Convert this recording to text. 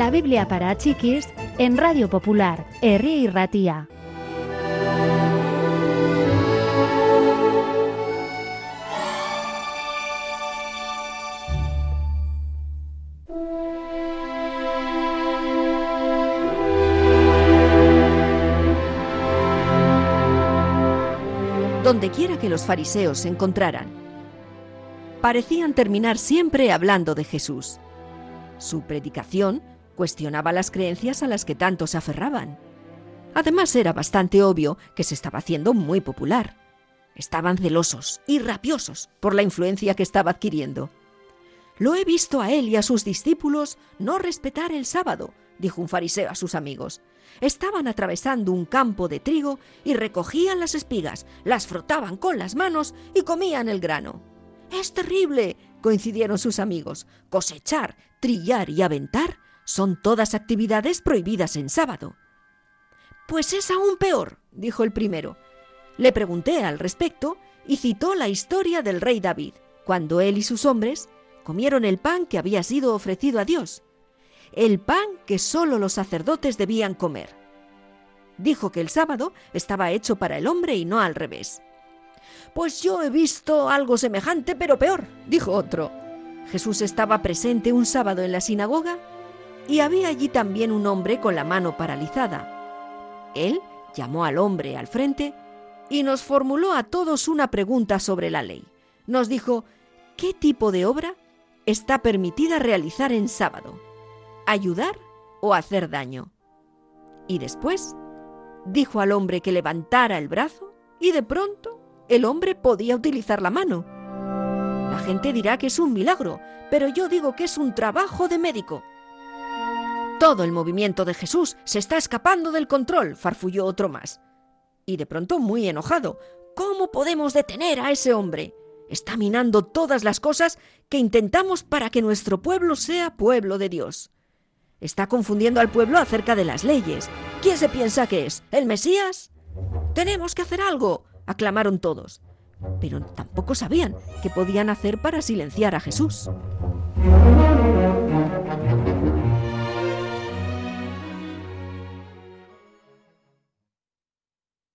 La Biblia para chiquis en Radio Popular, Herri Ratía. Donde quiera que los fariseos se encontraran, parecían terminar siempre hablando de Jesús. Su predicación cuestionaba las creencias a las que tanto se aferraban. Además era bastante obvio que se estaba haciendo muy popular. Estaban celosos y rabiosos por la influencia que estaba adquiriendo. Lo he visto a él y a sus discípulos no respetar el sábado, dijo un fariseo a sus amigos. Estaban atravesando un campo de trigo y recogían las espigas, las frotaban con las manos y comían el grano. Es terrible, coincidieron sus amigos. Cosechar, trillar y aventar son todas actividades prohibidas en sábado. Pues es aún peor, dijo el primero. Le pregunté al respecto y citó la historia del rey David, cuando él y sus hombres comieron el pan que había sido ofrecido a Dios, el pan que sólo los sacerdotes debían comer. Dijo que el sábado estaba hecho para el hombre y no al revés. Pues yo he visto algo semejante, pero peor, dijo otro. Jesús estaba presente un sábado en la sinagoga y había allí también un hombre con la mano paralizada. Él llamó al hombre al frente y nos formuló a todos una pregunta sobre la ley. Nos dijo, ¿qué tipo de obra está permitida realizar en sábado? ¿Ayudar o hacer daño? Y después dijo al hombre que levantara el brazo y de pronto el hombre podía utilizar la mano. La gente dirá que es un milagro, pero yo digo que es un trabajo de médico. Todo el movimiento de Jesús se está escapando del control, farfulló otro más. Y de pronto muy enojado, ¿cómo podemos detener a ese hombre? Está minando todas las cosas que intentamos para que nuestro pueblo sea pueblo de Dios. Está confundiendo al pueblo acerca de las leyes. ¿Quién se piensa que es? ¿El Mesías? Tenemos que hacer algo aclamaron todos, pero tampoco sabían qué podían hacer para silenciar a Jesús.